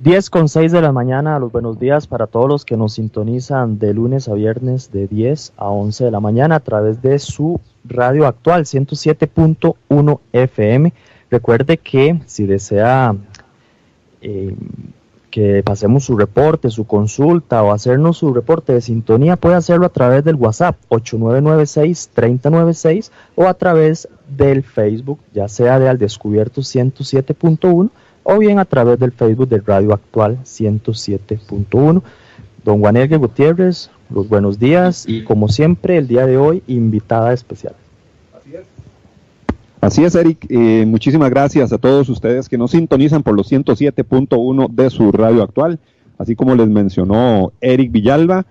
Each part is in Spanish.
10 con 6 de la mañana, los buenos días para todos los que nos sintonizan de lunes a viernes de 10 a 11 de la mañana a través de su radio actual 107.1 FM. Recuerde que si desea eh, que pasemos su reporte, su consulta o hacernos su reporte de sintonía, puede hacerlo a través del WhatsApp 8996-3096 o a través del Facebook, ya sea de Al Descubierto 107.1 o bien a través del Facebook de Radio Actual 107.1. Don Juan Gutiérrez, los buenos días y como siempre el día de hoy invitada especial. Así es. Así es, Eric. Eh, muchísimas gracias a todos ustedes que nos sintonizan por los 107.1 de su radio actual, así como les mencionó Eric Villalba.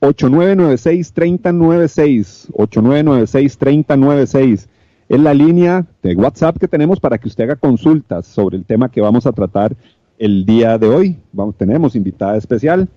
8996-3096, 8996-3096 es la línea de WhatsApp que tenemos para que usted haga consultas sobre el tema que vamos a tratar el día de hoy. Vamos, tenemos invitada especial.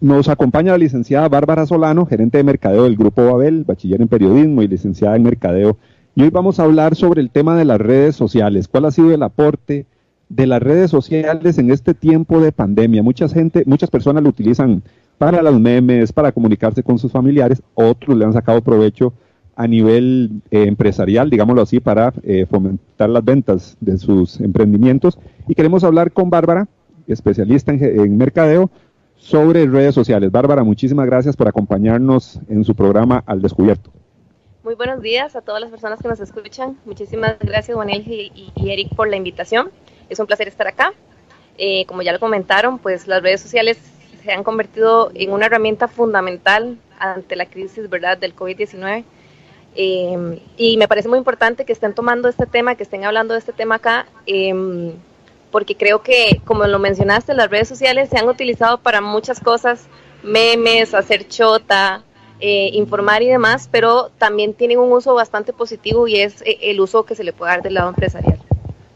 Nos acompaña la licenciada Bárbara Solano, gerente de mercadeo del Grupo Babel, bachiller en periodismo y licenciada en mercadeo. Y hoy vamos a hablar sobre el tema de las redes sociales. ¿Cuál ha sido el aporte de las redes sociales en este tiempo de pandemia? Mucha gente, muchas personas lo utilizan para los memes, para comunicarse con sus familiares, otros le han sacado provecho a nivel eh, empresarial, digámoslo así, para eh, fomentar las ventas de sus emprendimientos. Y queremos hablar con Bárbara, especialista en, mercadeo, sobre redes sociales. Bárbara, muchísimas gracias por acompañarnos en su programa Al Descubierto. Muy buenos días a todas las personas que nos escuchan. Muchísimas gracias, Juanel y, Eric, por la invitación. Es un placer estar acá. Eh, como ya lo comentaron, pues las redes sociales se han convertido en una herramienta fundamental ante la crisis ¿verdad? del COVID-19 Em, y me parece muy importante que estén tomando este tema, que estén hablando de este tema acá, em, porque creo que, como lo mencionaste, las redes sociales se han utilizado para muchas cosas, memes, hacer chota, eh, informar y demás, pero también tienen un uso bastante positivo y es eh, el uso que se le puede dar del lado empresarial.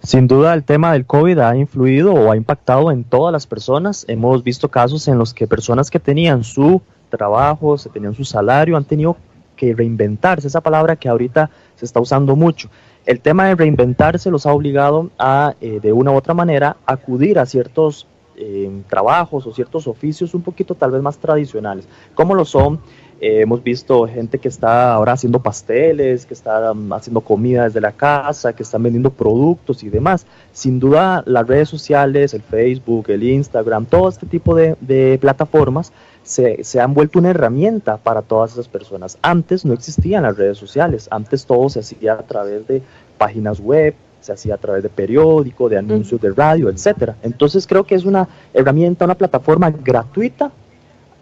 Sin duda el tema del COVID ha influido o ha impactado en todas las personas. Hemos visto casos en los que personas que tenían su trabajo, se tenían su salario, han tenido que reinventarse, esa palabra que ahorita se está usando mucho. El tema de reinventarse los ha obligado a, eh, de una u otra manera, acudir a ciertos eh, trabajos o ciertos oficios un poquito tal vez más tradicionales, como lo son eh, hemos visto gente que está ahora haciendo pasteles, que está um, haciendo comida desde la casa, que están vendiendo productos y demás. Sin duda, las redes sociales, el Facebook, el Instagram, todo este tipo de, plataformas se, se, han vuelto una herramienta para todas esas personas. Antes no existían las redes sociales, antes todo se hacía a través de páginas web, se hacía a través de periódico, de anuncios de radio, etcétera. Entonces creo que es una herramienta, una plataforma gratuita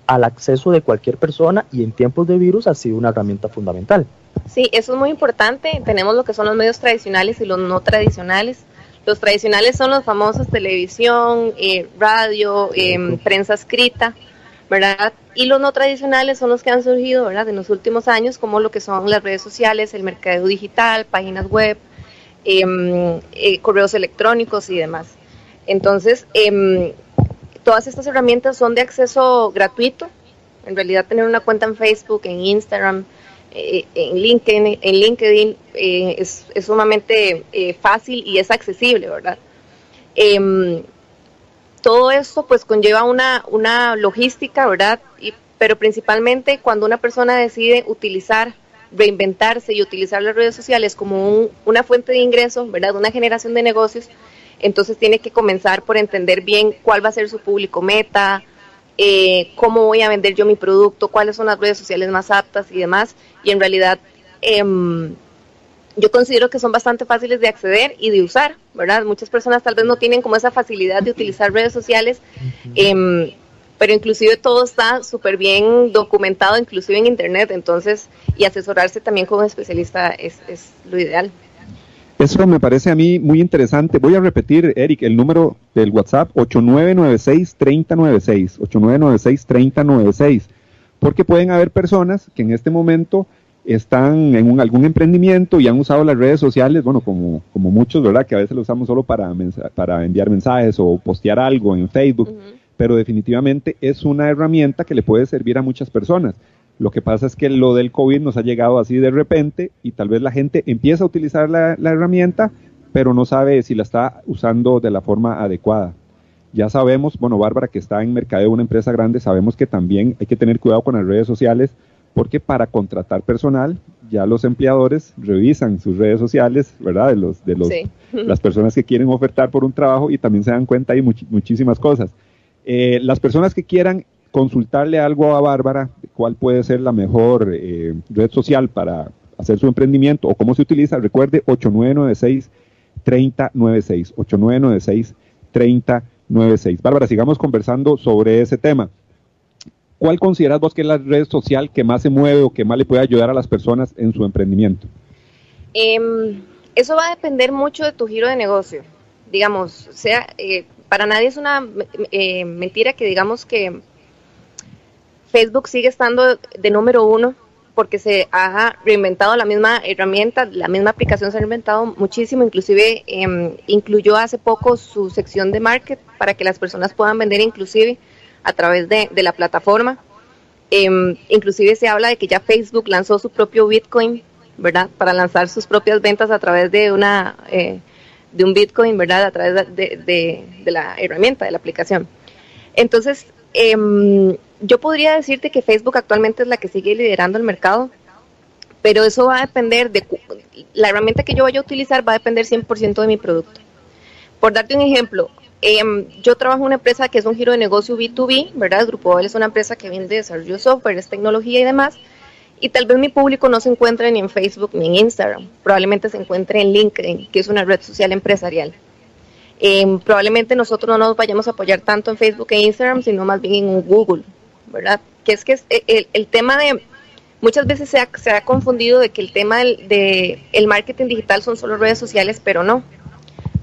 al acceso de cualquier persona y en tiempos de virus ha sido una herramienta fundamental. Sí, eso es muy importante. Tenemos lo que son los medios tradicionales y los no tradicionales. Los tradicionales son los famosos televisión, eh, radio, em, prensa escrita, ¿verdad? Y los no tradicionales son los que han surgido, ¿verdad? En los últimos años, como lo que son las redes sociales, el mercado digital, páginas web, em, eh, correos electrónicos y demás. Entonces, em, todas estas herramientas son de acceso gratuito. En realidad tener una cuenta en Facebook, en Instagram, eh, en LinkedIn, en LinkedIn eh, es, sumamente eh, fácil y es accesible, ¿verdad? Todo esto pues conlleva una, una logística, ¿verdad? pero principalmente cuando una persona decide utilizar, reinventarse y utilizar las redes sociales como una fuente de ingresos, ¿verdad? Una generación de negocios, entonces tiene que comenzar por entender bien cuál va a ser su público meta, eh, cómo voy a vender yo mi producto, cuáles son las redes sociales más aptas y demás. Y en realidad em, yo considero que son bastante fáciles de acceder y de usar, ¿verdad? Muchas personas tal vez no tienen como esa facilidad de utilizar redes sociales. Em, pero inclusive todo está súper bien documentado, inclusive en internet, entonces, y asesorarse también como especialista es, es lo ideal. Eso me parece a mí muy interesante. Voy a repetir, Eric, el número del WhatsApp 8996-3096, 8996-3096, porque pueden haber personas que en este momento están en un, algún emprendimiento y han usado las redes sociales, bueno, como, como muchos, ¿verdad? Que a veces lo usamos solo para, para enviar mensajes o postear algo en Facebook, pero definitivamente es una herramienta que le puede servir a muchas personas. Lo que pasa es que lo del COVID nos ha llegado así de repente y tal vez la gente empieza a utilizar la, la herramienta, pero no sabe si la está usando de la forma adecuada. Ya sabemos, bueno, Bárbara, que está en mercado de una empresa grande, sabemos que también hay que tener cuidado con las redes sociales porque para contratar personal ya los empleadores revisan sus redes sociales, ¿verdad? De los de los las personas que quieren ofertar por un trabajo y también se dan cuenta hay muchísimas cosas. Eh, las personas que quieran consultarle algo a Bárbara, cuál puede ser la mejor eh, red social para hacer su emprendimiento o cómo se utiliza, recuerde 8996 3096 8996 3096. Bárbara, sigamos conversando sobre ese tema. ¿Cuál consideras vos que es la red social que más se mueve o que más le puede ayudar a las personas en su emprendimiento? Em, eso va a depender mucho de tu giro de negocio. Digamos, sea, eh, para nadie es una eh, mentira que digamos que Facebook sigue estando de número uno porque se ha reinventado la misma herramienta, la misma aplicación se ha reinventado muchísimo, inclusive em, incluyó hace poco su sección de market para que las personas puedan vender inclusive a través de, la plataforma. Em, inclusive se habla de que ya Facebook lanzó su propio Bitcoin, ¿verdad? Para lanzar sus propias ventas a través de una eh, de un Bitcoin, ¿verdad? A través de, la herramienta, de la aplicación. Entonces, em, yo podría decirte que Facebook actualmente es la que sigue liderando el mercado, pero eso va a depender de la herramienta que yo vaya a utilizar va a depender 100% de mi producto. Por darte un ejemplo, Em, yo trabajo en una empresa que es un giro de negocio B2B, ¿verdad? El Grupo Bell es una empresa que vende desarrollo de software, es tecnología y demás. Y tal vez mi público no se encuentre ni en Facebook ni en Instagram. Probablemente se encuentre en LinkedIn, que es una red social empresarial. Em, probablemente nosotros no nos vayamos a apoyar tanto en Facebook e Instagram, sino más bien en Google, ¿verdad? Que es que el, el tema de muchas veces se ha, se ha, confundido de que el tema del de el marketing digital son solo redes sociales, pero no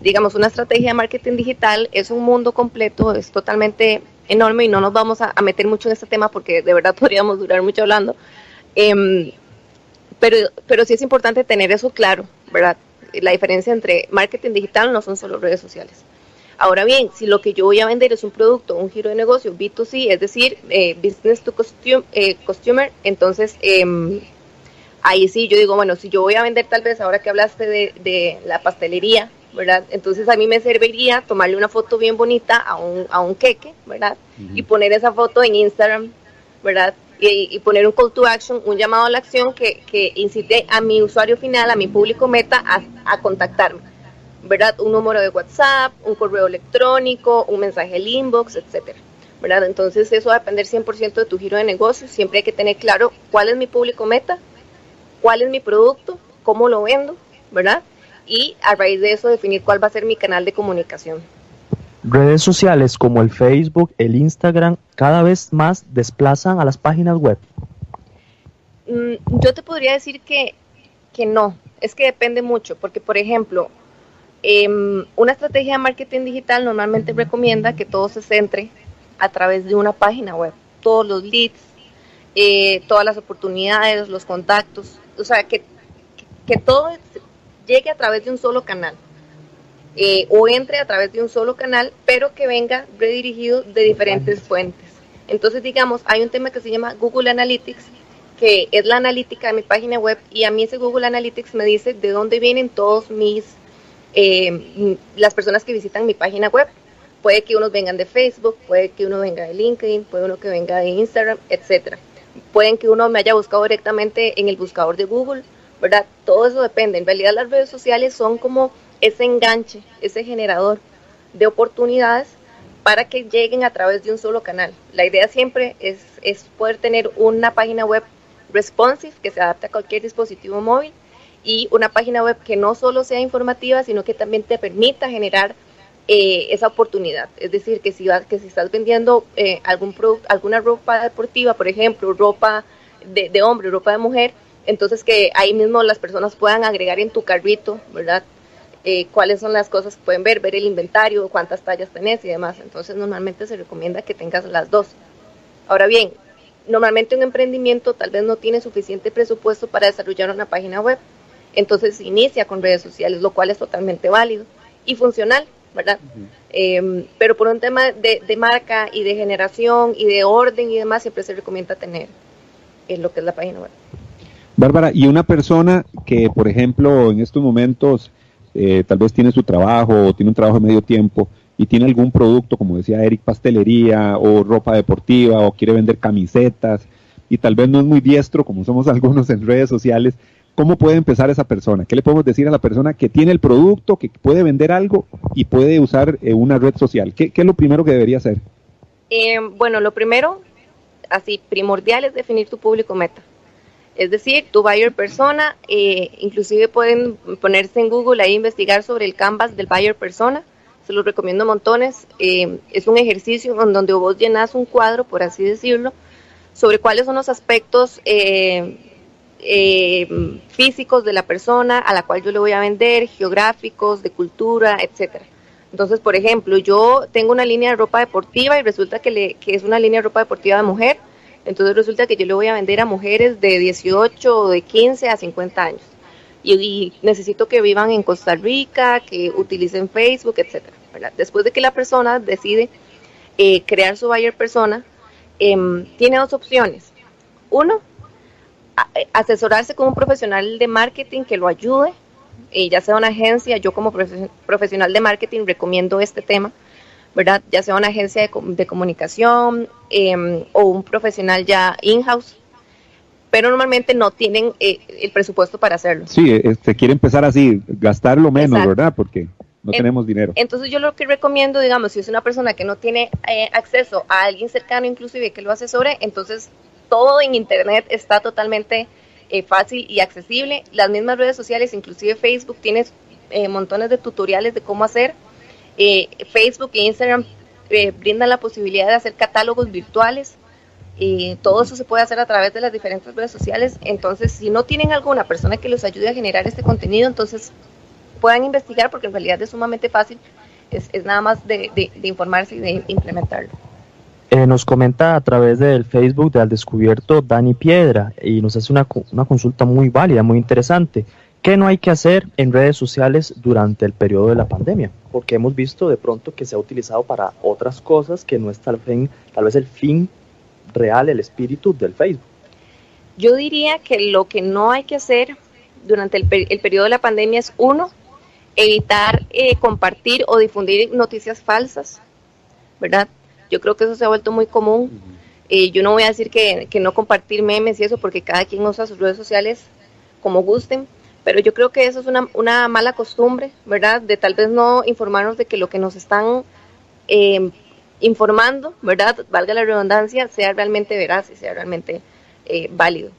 digamos, una estrategia de marketing digital es un mundo completo, es totalmente enorme y no nos vamos a, meter mucho en este tema porque de verdad podríamos durar mucho hablando. Em, pero, pero sí es importante tener eso claro, ¿verdad? La diferencia entre marketing digital no son solo redes sociales. Ahora bien, si lo que yo voy a vender es un producto, un giro de negocio, B2C, es decir, eh, business to costume, eh, entonces em, ahí sí yo digo, bueno, si yo voy a vender tal vez, ahora que hablaste de la pastelería, ¿verdad? Entonces a mí me serviría tomarle una foto bien bonita a un, a un queque, ¿verdad? Y poner esa foto en Instagram, ¿verdad? Y, poner un call to action, un llamado a la acción que, que incite a mi usuario final, a mi público meta, a, a, contactarme, ¿verdad? Un número de WhatsApp, un correo electrónico, un mensaje al inbox, etcétera, ¿verdad? Entonces eso va a depender 100% de tu giro de negocio, siempre hay que tener claro cuál es mi público meta, cuál es mi producto, cómo lo vendo, ¿verdad? Y a raíz de eso definir cuál va a ser mi canal de comunicación. Redes sociales como el Facebook, el Instagram, cada vez más desplazan a las páginas web. Mm, yo te podría decir que, que no, es que depende mucho, porque por ejemplo, em, una estrategia de marketing digital normalmente recomienda que todo se centre a través de una página web, todos los leads, eh, todas las oportunidades, los contactos, o sea, que, que todo llegue a través de un solo canal eh, o entre a través de un solo canal, pero que venga redirigido de diferentes fuentes. Entonces, digamos, hay un tema que se llama Google Analytics, que es la analítica de mi página web, y a mí ese Google Analytics me dice de dónde vienen todos mis, eh, las personas que visitan mi página web. Puede que unos vengan de Facebook, puede que uno venga de LinkedIn, puede uno que venga de Instagram, etcétera. Pueden que uno me haya buscado directamente en el buscador de Google, ¿verdad? Todo eso depende. En realidad las redes sociales son como ese enganche, ese generador de oportunidades para que lleguen a través de un solo canal. La idea siempre es, es poder tener una página web responsive que se adapte a cualquier dispositivo móvil y una página web que no solo sea informativa, sino que también te permita generar eh, esa oportunidad. Es decir, que si, vas, que si estás vendiendo eh, algún producto, alguna ropa deportiva, por ejemplo, ropa de, de hombre, ropa de mujer, entonces que ahí mismo las personas puedan agregar en tu carrito, ¿verdad? Eh, cuáles son las cosas que pueden ver, ver el inventario, cuántas tallas tenés y demás. Entonces normalmente se recomienda que tengas las dos. Ahora bien, normalmente un emprendimiento tal vez no tiene suficiente presupuesto para desarrollar una página web. Entonces se inicia con redes sociales, lo cual es totalmente válido y funcional, ¿verdad? Em, pero por un tema de, marca y de generación y de orden y demás, siempre se recomienda tener eh, lo que es la página web. Bárbara, y una persona que, por ejemplo, en estos momentos eh, tal vez tiene su trabajo o tiene un trabajo de medio tiempo y tiene algún producto, como decía Eric, pastelería o ropa deportiva o quiere vender camisetas y tal vez no es muy diestro, como somos algunos en redes sociales, ¿cómo puede empezar esa persona? ¿Qué le podemos decir a la persona que tiene el producto, que puede vender algo y puede usar eh, una red social? ¿Qué, es lo primero que debería hacer? Eh, bueno, lo primero, así primordial, es definir tu público meta. Es decir, tu buyer persona, eh, inclusive pueden ponerse en Google ahí investigar sobre el canvas del buyer persona, se los recomiendo montones. Eh, es un ejercicio en donde vos llenas un cuadro, por así decirlo, sobre cuáles son los aspectos eh, físicos de la persona a la cual yo le voy a vender, geográficos, de cultura, etcétera. Entonces, por ejemplo, yo tengo una línea de ropa deportiva y resulta que, que es una línea de ropa deportiva de mujer entonces resulta que yo le voy a vender a mujeres de 18, de 15 a 50 años. Y, necesito que vivan en Costa Rica, que utilicen Facebook, etcétera. Después de que la persona decide eh, crear su buyer persona, em, tiene dos opciones. Uno, eh, asesorarse con un profesional de marketing que lo ayude, y ya sea una agencia, yo como profesional de marketing recomiendo este tema ¿verdad? Ya sea una agencia de, comunicación em, o un profesional ya in-house, pero normalmente no tienen eh, el presupuesto para hacerlo. Sí, se este, quiere empezar así, gastarlo menos, ¿verdad? Porque no tenemos dinero. Entonces yo lo que recomiendo, digamos, si es una persona que no tiene eh, acceso a alguien cercano inclusive que lo asesore, entonces todo en Internet está totalmente eh, fácil y accesible. Las mismas redes sociales, inclusive Facebook, tienes montones de tutoriales de cómo hacer eh, Facebook e Instagram eh, brindan la posibilidad de hacer catálogos virtuales. y todo eso se puede hacer a través de las diferentes redes sociales. Entonces, si no tienen alguna persona que los ayude a generar este contenido, entonces puedan investigar porque en realidad es sumamente fácil. Es, nada más de, informarse y de implementarlo. Eh, nos comenta a través del Facebook de Al Descubierto Dani Piedra y nos hace una, una consulta muy válida, muy interesante. ¿Qué no hay que hacer en redes sociales durante el periodo de la pandemia? Porque hemos visto de pronto que se ha utilizado para otras cosas que no es tal, tal vez el fin real, el espíritu del Facebook. Yo diría que lo que no hay que hacer durante el, periodo de la pandemia es, uno, evitar eh, compartir o difundir noticias falsas, ¿verdad? Yo creo que eso se ha vuelto muy común. Eh, yo no voy a decir que, que no compartir memes y eso, porque cada quien usa sus redes sociales como gusten, pero yo creo que eso es una, una mala costumbre, ¿verdad? De tal vez no informarnos de que lo que nos están em, informando, ¿verdad? Valga la redundancia, sea realmente veraz y sea realmente eh, válido.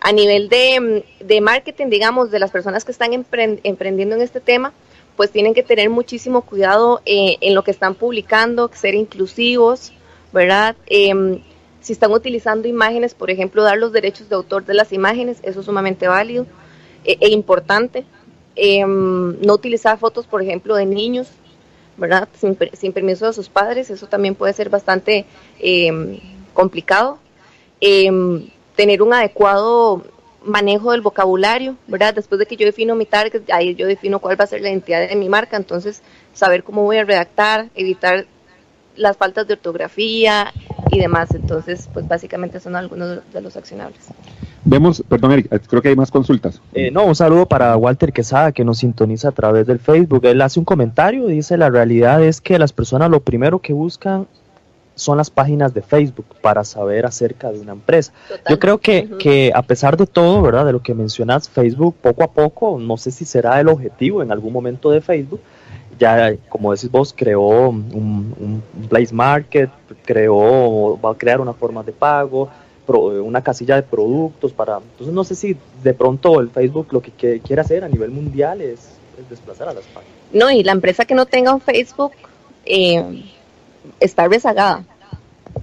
A nivel de, de, marketing, digamos, de las personas que están emprendiendo en este tema, pues tienen que tener muchísimo cuidado eh, en lo que están publicando, ser inclusivos, ¿verdad? Em, si están utilizando imágenes, por ejemplo, dar los derechos de autor de las imágenes, eso es sumamente válido e, e importante. Em, no utilizar fotos, por ejemplo, de niños, ¿verdad? Sin, sin, permiso de sus padres, eso también puede ser bastante em, complicado. Em, tener un adecuado manejo del vocabulario, ¿verdad? Después de que yo defino mi target, ahí yo defino cuál va a ser la identidad de mi marca, entonces saber cómo voy a redactar, evitar las faltas de ortografía y demás. Entonces, pues básicamente son algunos de los accionables. Vemos, perdón Eric, creo que hay más consultas. Eh, no, un saludo para Walter Quesada que nos sintoniza a través del Facebook. Él hace un comentario, dice, la realidad es que las personas lo primero que buscan son las páginas de Facebook para saber acerca de una empresa. Yo creo que, que a pesar de todo, ¿verdad? De lo que mencionas, Facebook poco a poco, no sé si será el objetivo en algún momento de Facebook, ya como decís vos, creó un, un, place market, creó, va a crear una forma de pago, una casilla de productos para... Entonces no sé si de pronto el Facebook lo que quiere hacer a nivel mundial es, desplazar a las páginas. No, y la empresa que no tenga un Facebook eh, está rezagada,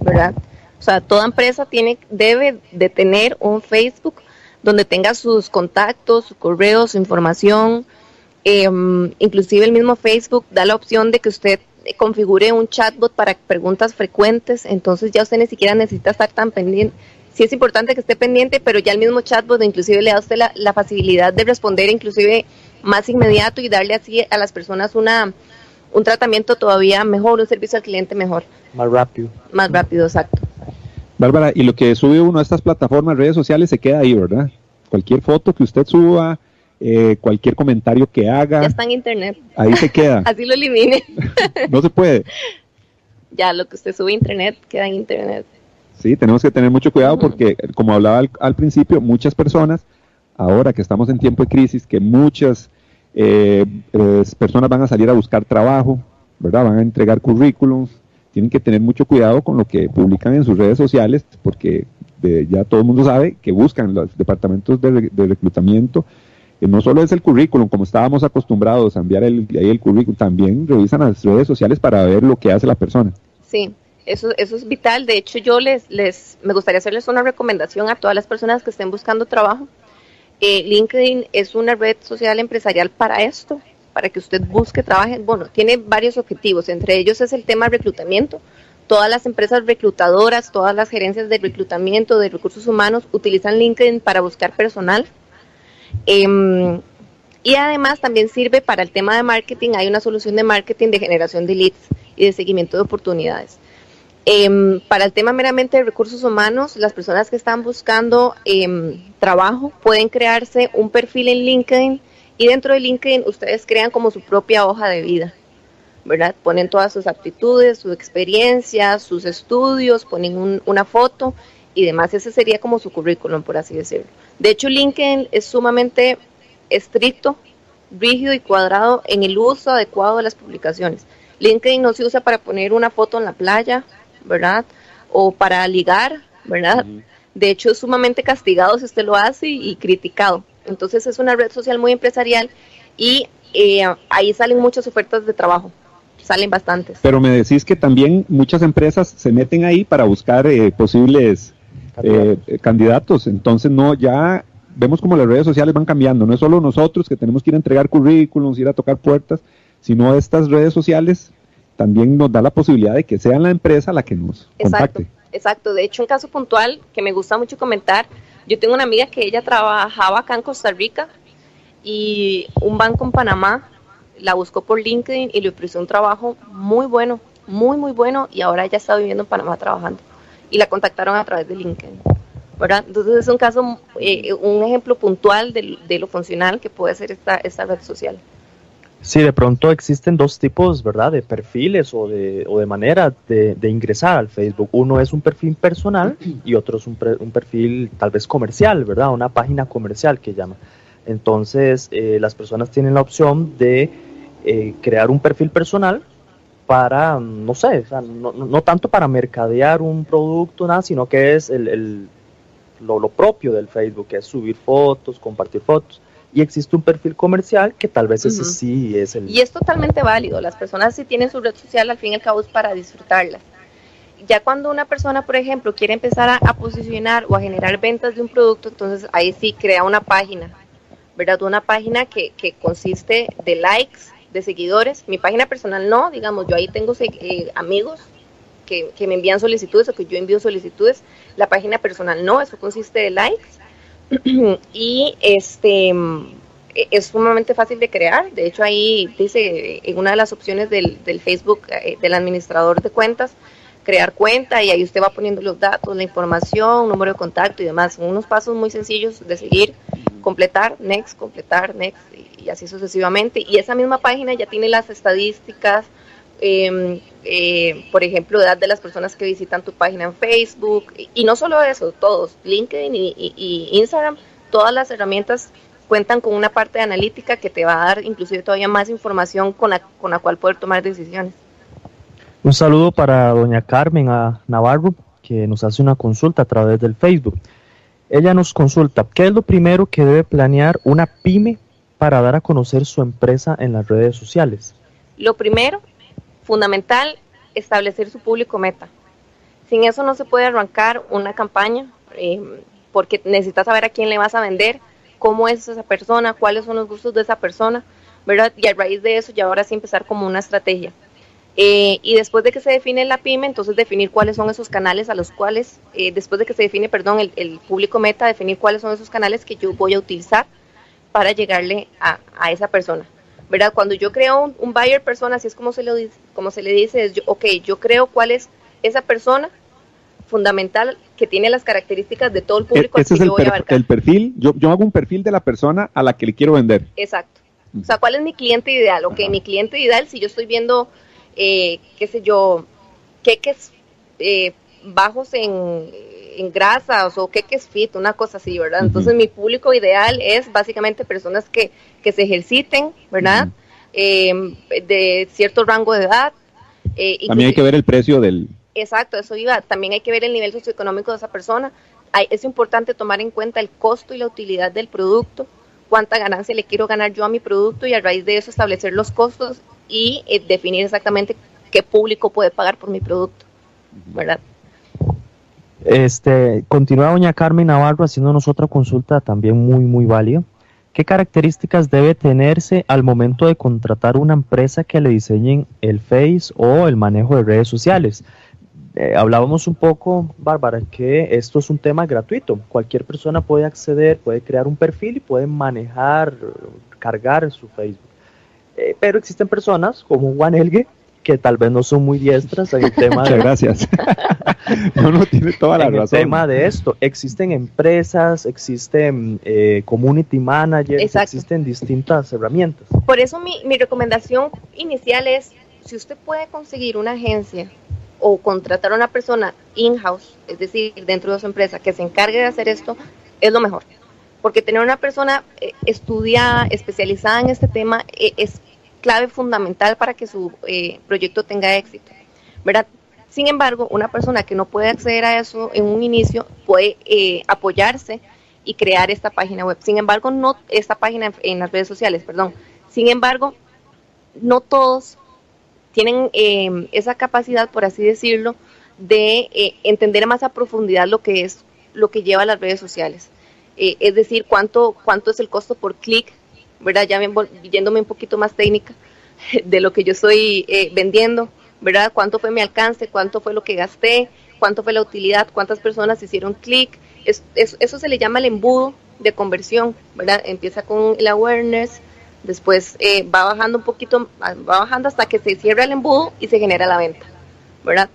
¿verdad? O sea, toda empresa tiene, debe de tener un Facebook donde tenga sus contactos, su correo, su información. Eh, inclusive el mismo Facebook da la opción de que usted configure un chatbot para preguntas frecuentes, entonces ya usted ni siquiera necesita estar tan pendiente, sí es importante que esté pendiente, pero ya el mismo chatbot inclusive le da a usted la, la facilidad de responder inclusive más inmediato y darle así a las personas una un tratamiento todavía mejor, un servicio al cliente mejor. Más rápido. Más rápido, exacto. Bárbara, y lo que sube uno a estas plataformas, redes sociales, se queda ahí, ¿verdad? Cualquier foto que usted suba, eh, cualquier comentario que haga. Ya está en internet. Ahí se queda. Así lo elimine. no se puede. Ya, lo que usted sube a internet queda en internet. Sí, tenemos que tener mucho cuidado porque, como hablaba al, principio, muchas personas, ahora que estamos en tiempo de crisis, que muchas eh, personas van a salir a buscar trabajo, ¿verdad? Van a entregar currículums, tienen que tener mucho cuidado con lo que publican en sus redes sociales, porque ya todo el mundo sabe que buscan los departamentos de, reclutamiento. No solo es el currículum, como estábamos acostumbrados a enviar el, el currículum, también revisan las redes sociales para ver lo que hace la persona. Sí, eso, eso es vital. De hecho, yo les, les, me gustaría hacerles una recomendación a todas las personas que estén buscando trabajo. Eh, LinkedIn es una red social empresarial para esto, para que usted busque trabajo. Bueno, tiene varios objetivos, entre ellos es el tema reclutamiento. Todas las empresas reclutadoras, todas las gerencias de reclutamiento, de recursos humanos, utilizan LinkedIn para buscar personal. Em, y además también sirve para el tema de marketing. Hay una solución de marketing de generación de leads y de seguimiento de oportunidades. Em, para el tema meramente de recursos humanos, las personas que están buscando em, trabajo pueden crearse un perfil en LinkedIn y dentro de LinkedIn ustedes crean como su propia hoja de vida, ¿verdad? Ponen todas sus aptitudes, su experiencia, sus estudios, ponen una foto y demás. Ese sería como su currículum, por así decirlo. De hecho, LinkedIn es sumamente estricto, rígido y cuadrado en el uso adecuado de las publicaciones. LinkedIn no se usa para poner una foto en la playa, ¿verdad? O para ligar, ¿verdad? De hecho, es sumamente castigado si usted lo hace y, criticado. Entonces, es una red social muy empresarial y eh, ahí salen muchas ofertas de trabajo. Salen bastantes. Pero me decís que también muchas empresas se meten ahí para buscar eh, posibles eh, candidatos. Entonces, no, ya vemos como las redes sociales van cambiando. No es solo nosotros que tenemos que ir a entregar currículums, ir a tocar puertas, sino estas redes sociales también nos da la posibilidad de que sea la empresa la que nos exacto, Exacto, de hecho un caso puntual que me gusta mucho comentar, yo tengo una amiga que ella trabajaba acá en Costa Rica y un banco en Panamá la buscó por LinkedIn y le ofreció un trabajo muy bueno, muy muy bueno y ahora ella está viviendo en Panamá trabajando y la contactaron a través de LinkedIn. ¿verdad? Entonces es un caso, eh, un ejemplo puntual de, de, lo funcional que puede ser esta, esta red social. Sí, de pronto existen dos tipos, ¿verdad? De perfiles o de, o de manera de, ingresar al Facebook. Uno es un perfil personal y otro es un, un, perfil tal vez comercial, ¿verdad? Una página comercial que llama. Entonces, eh, las personas tienen la opción de eh, crear un perfil personal para, no sé, no, no, tanto para mercadear un producto, nada, sino que es el, el lo, lo propio del Facebook, que es subir fotos, compartir fotos y existe un perfil comercial que tal vez ese sí es el... Y es totalmente válido, las personas si tienen su red social al fin y al cabo es para disfrutarlas. Ya cuando una persona, por ejemplo, quiere empezar a, posicionar o a generar ventas de un producto, entonces ahí sí crea una página, ¿verdad? Una página que, que consiste de likes, de seguidores. Mi página personal no, digamos, yo ahí tengo eh, amigos que, que me envían solicitudes o que yo envío solicitudes. La página personal no, eso consiste de likes y este es sumamente fácil de crear. De hecho, ahí dice en una de las opciones del, Facebook eh, del administrador de cuentas, crear cuenta y ahí usted va poniendo los datos, la información, número de contacto y demás. Son unos pasos muy sencillos de seguir, completar, next, completar, next y, y así sucesivamente. Y esa misma página ya tiene las estadísticas, eh, eh, por ejemplo, edad de las personas que visitan tu página en Facebook, y, no solo eso, todos, LinkedIn y, Instagram, todas las herramientas cuentan con una parte de analítica que te va a dar inclusive todavía más información con la, con la cual poder tomar decisiones. Un saludo para doña Carmen a Navarro, que nos hace una consulta a través del Facebook. Ella nos consulta, ¿qué es lo primero que debe planear una pyme para dar a conocer su empresa en las redes sociales? Lo primero fundamental establecer su público meta. Sin eso no se puede arrancar una campaña eh, porque necesitas saber a quién le vas a vender, cómo es esa persona, cuáles son los gustos de esa persona, ¿verdad? Y a raíz de eso ya ahora sí empezar como una estrategia. Eh, y después de que se define la pyme, entonces definir cuáles son esos canales a los cuales, eh, después de que se define, perdón, el, público meta, definir cuáles son esos canales que yo voy a utilizar para llegarle a, a esa persona. ¿Verdad? Cuando yo creo un, un, buyer persona, así es como se, lo, como se le dice, es, yo, ok, yo creo cuál es esa persona fundamental que tiene las características de todo el público Ese es el, el perfil, yo, yo hago un perfil de la persona a la que le quiero vender. Exacto. O sea, ¿cuál es mi cliente ideal? Ok, mi cliente ideal, si yo estoy viendo, eh, qué sé yo, queques eh, bajos en, en grasas o queques fit, una cosa así, ¿verdad? Entonces mi público ideal es básicamente personas que, que se ejerciten, ¿verdad? Em, de cierto rango de edad. Eh, También hay que ver el precio del... Exacto, eso iba. También hay que ver el nivel socioeconómico de esa persona. Hay, es importante tomar en cuenta el costo y la utilidad del producto cuánta ganancia le quiero ganar yo a mi producto y a raíz de eso establecer los costos y eh, definir exactamente qué público puede pagar por mi producto, ¿verdad? Este, continúa doña Carmen Navarro haciéndonos otra consulta también muy, muy válida. ¿Qué características debe tenerse al momento de contratar una empresa que le diseñen el Face o el manejo de redes sociales? Eh, hablábamos un poco, Bárbara, que esto es un tema gratuito. Cualquier persona puede acceder, puede crear un perfil y puede manejar, cargar su Facebook. Eh, pero existen personas como Juan Elgue que tal vez no son muy diestras en el tema de... gracias. no, tiene toda la en razón. el tema de esto. Existen empresas, existen eh, community managers, existen distintas herramientas. Por eso mi, mi recomendación inicial es, si usted puede conseguir una agencia o contratar a una persona in-house, es decir, dentro de su empresa, que se encargue de hacer esto, es lo mejor. Porque tener una persona eh, estudiada, especializada en este tema, eh, es clave fundamental para que su eh, proyecto tenga éxito. ¿verdad? Sin embargo, una persona que no puede acceder a eso en un inicio puede apoyarse y crear esta página web. Sin embargo, no esta página en las redes sociales, perdón. Sin embargo, no todos tienen eh, esa capacidad, por así decirlo, de eh, entender más a profundidad lo que es lo que lleva las redes sociales. Eh, es decir, cuánto, cuánto es el costo por clic, ¿verdad? Ya yéndome un poquito más técnica de lo que yo estoy vendiendo, ¿verdad? Cuánto fue mi alcance, cuánto fue lo que gasté, cuánto fue la utilidad, cuántas personas hicieron clic. eso se le llama el embudo de conversión, ¿verdad? Empieza con el awareness, Después eh, va bajando un poquito, va bajando hasta que se cierra el embudo y se genera la venta, ¿verdad?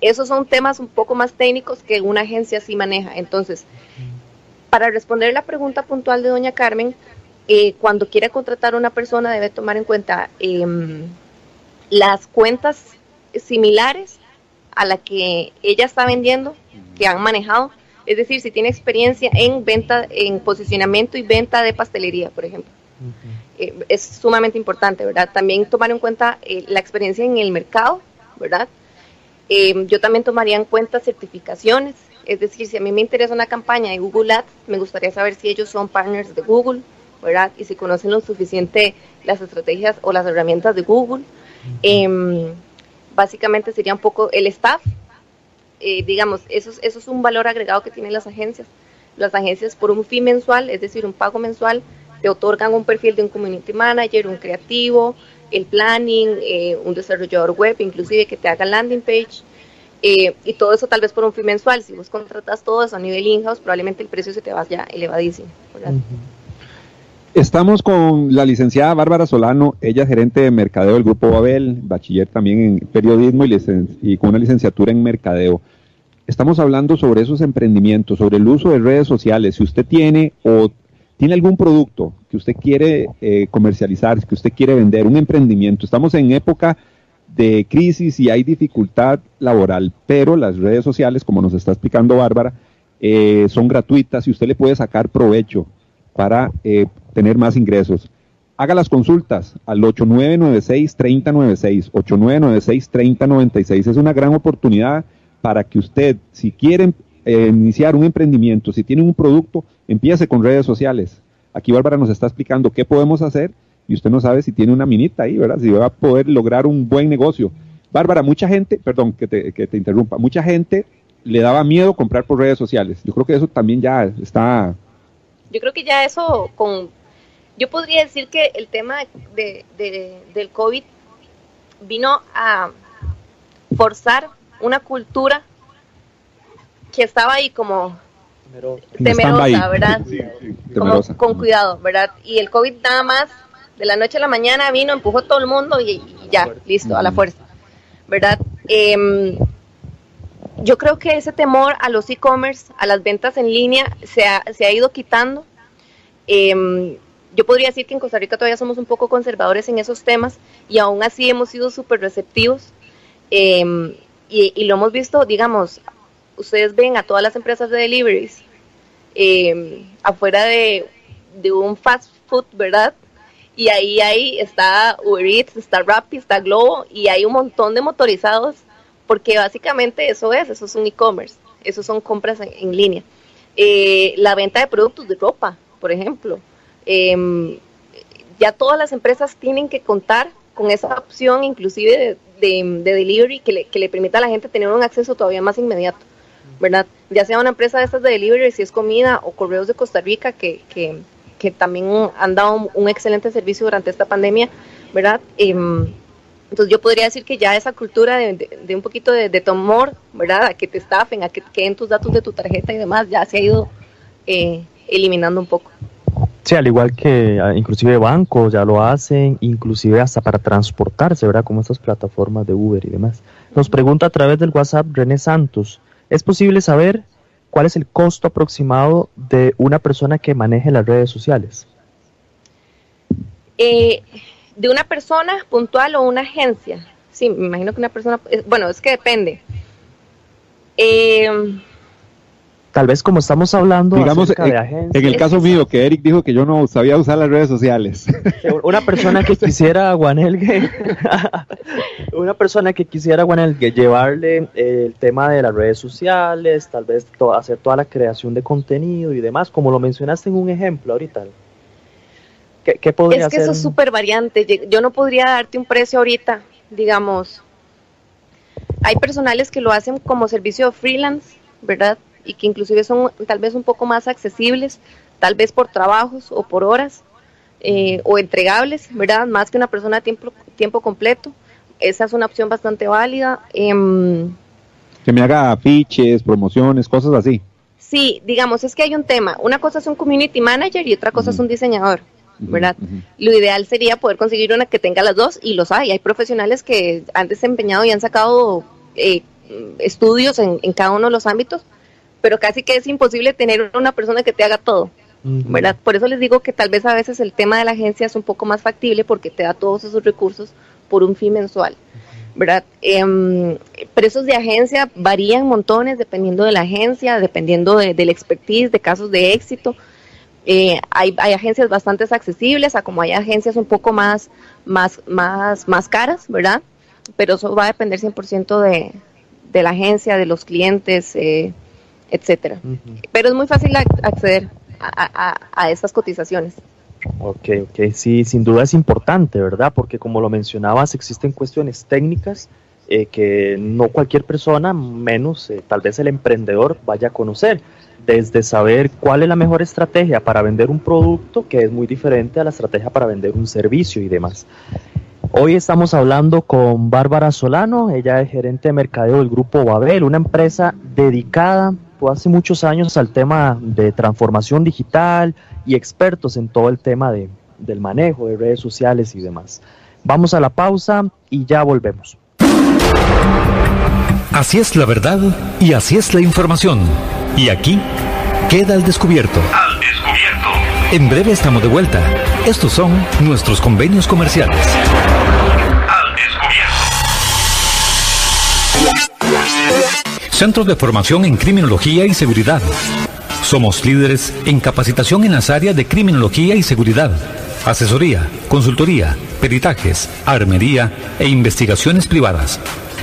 Esos son temas un poco más técnicos que una agencia sí maneja. Entonces, para responder la pregunta puntual de doña Carmen, eh, cuando quiera contratar a una persona debe tomar en cuenta em, las cuentas similares a la que ella está vendiendo, que han manejado. Es decir, si tiene experiencia en venta, en posicionamiento y venta de pastelería, por ejemplo. Eh, es sumamente importante, ¿verdad? También tomar en cuenta eh, la experiencia en el mercado, ¿verdad? Eh, yo también tomaría en cuenta certificaciones, es decir, si a mí me interesa una campaña de Google Ads, me gustaría saber si ellos son partners de Google, ¿verdad? Y si conocen lo suficiente las estrategias o las herramientas de Google. Em, básicamente sería un poco el staff, digamos, eso, eso es un valor agregado que tienen las agencias. Las agencias por un fee mensual, es decir, un pago mensual, te otorgan un perfil de un community manager, un creativo, el planning, eh, un desarrollador web, inclusive que te haga landing page. Eh, y todo eso tal vez por un fee mensual. Si vos contratas todo eso a nivel in-house, probablemente el precio se te vaya elevadísimo. Estamos con la licenciada Bárbara Solano, ella es gerente de mercadeo del Grupo Babel, bachiller también en periodismo y, con una licenciatura en mercadeo. Estamos hablando sobre esos emprendimientos, sobre el uso de redes sociales. Si usted tiene o tiene algún producto que usted quiere eh, comercializar, que usted quiere vender, un emprendimiento. Estamos en época de crisis y hay dificultad laboral, pero las redes sociales, como nos está explicando Bárbara, eh, son gratuitas y usted le puede sacar provecho para eh, tener más ingresos. Haga las consultas al 8996-3096, 8996-3096. Es una gran oportunidad para que usted, si quiere iniciar un emprendimiento, si tiene un producto, Empiece con redes sociales. Aquí Bárbara nos está explicando qué podemos hacer y usted no sabe si tiene una minita ahí, ¿verdad? Si va a poder lograr un buen negocio. Bárbara, mucha gente, perdón que te, que te interrumpa, mucha gente le daba miedo comprar por redes sociales. Yo creo que eso también ya está... Yo creo que ya eso con... Yo podría decir que el tema de, del COVID vino a forzar una cultura que estaba ahí como temerosa, ¿verdad? Como con cuidado, ¿verdad? Y el COVID nada más, de la noche a la mañana vino, empujó todo el mundo y, ya, listo, a la fuerza, ¿verdad? Em, yo creo que ese temor a los e-commerce, a las ventas en línea, se ha, se ha ido quitando. Em, yo podría decir que en Costa Rica todavía somos un poco conservadores en esos temas y aún así hemos sido súper receptivos em, y, lo hemos visto, digamos, ustedes ven a todas las empresas de deliveries em, afuera de, un fast food, ¿verdad? Y ahí, ahí está Uber Eats, está Rappi, está Globo y hay un montón de motorizados porque básicamente eso es, eso es un e-commerce, eso son compras en, línea. Eh, la venta de productos de ropa, por ejemplo. Em, ya todas las empresas tienen que contar con esa opción inclusive de, delivery que le, que le, permita a la gente tener un acceso todavía más inmediato, ¿verdad? Ya sea una empresa de estas de delivery, si es comida, o correos de Costa Rica, que, que, también han dado un, excelente servicio durante esta pandemia, ¿verdad? Em, entonces yo podría decir que ya esa cultura de, un poquito de, temor, ¿verdad? A que te estafen, a que queden tus datos de tu tarjeta y demás, ya se ha ido eh, eliminando un poco. Sí, al igual que ah, inclusive bancos ya lo hacen, inclusive hasta para transportarse, ¿verdad? Como estas plataformas de Uber y demás. Nos pregunta a través del WhatsApp René Santos, ¿es posible saber cuál es el costo aproximado de una persona que maneje las redes sociales? Eh, de una persona puntual o una agencia. Sí, me imagino que una persona, eh, bueno, es que depende. Eh, tal vez como estamos hablando digamos de agencias, en el caso mío que Eric dijo que yo no sabía usar las redes sociales una persona que quisiera a Guanelgue una persona que quisiera a Guanelgue llevarle eh, el tema de las redes sociales tal vez hacer toda la creación de contenido y demás como lo mencionaste en un ejemplo ahorita ¿Qué, podría es que eso es súper variante yo no podría darte un precio ahorita digamos hay personales que lo hacen como servicio freelance verdad y que inclusive son tal vez un poco más accesibles, tal vez por trabajos o por horas eh, o entregables, ¿verdad? Más que una persona a tiempo, tiempo completo. Esa es una opción bastante válida. Em, que me haga afiches, promociones, cosas así. Sí, digamos, es que hay un tema. Una cosa es un community manager y otra cosa es un diseñador. ¿Verdad? Lo ideal sería poder conseguir una que tenga las dos y los hay. Hay profesionales que han desempeñado y han sacado eh, estudios en, en, cada uno de los ámbitos pero casi que es imposible tener una persona que te haga todo. ¿verdad? Por eso les digo que tal vez a veces el tema de la agencia es un poco más factible porque te da todos esos recursos por un fin mensual. ¿verdad? Eh, precios de agencia varían montones dependiendo de la agencia, dependiendo de, del expertise, de casos de éxito. Eh, hay, hay, agencias bastante accesibles, a como hay agencias un poco más, más, más, más caras, ¿verdad? Pero eso va a depender 100% de, de la agencia, de los clientes, eh, etcétera. Pero es muy fácil acceder a, a, estas cotizaciones. Ok, ok, sí, sin duda es importante, ¿verdad? Porque como lo mencionabas, existen cuestiones técnicas eh, que no cualquier persona, menos eh, tal vez el emprendedor, vaya a conocer. Desde saber cuál es la mejor estrategia para vender un producto, que es muy diferente a la estrategia para vender un servicio y demás. Hoy estamos hablando con Bárbara Solano, ella es gerente de mercadeo del grupo Babel, una empresa dedicada hace muchos años al tema de transformación digital y expertos en todo el tema de, del manejo de redes sociales y demás. Vamos a la pausa y ya volvemos. Así es la verdad y así es la información. Y aquí queda el descubierto. Al descubierto. En breve estamos de vuelta. Estos son nuestros convenios comerciales. Centros de Formación en Criminología y Seguridad. Somos líderes en capacitación en las áreas de criminología y seguridad, asesoría, consultoría, peritajes, armería e investigaciones privadas.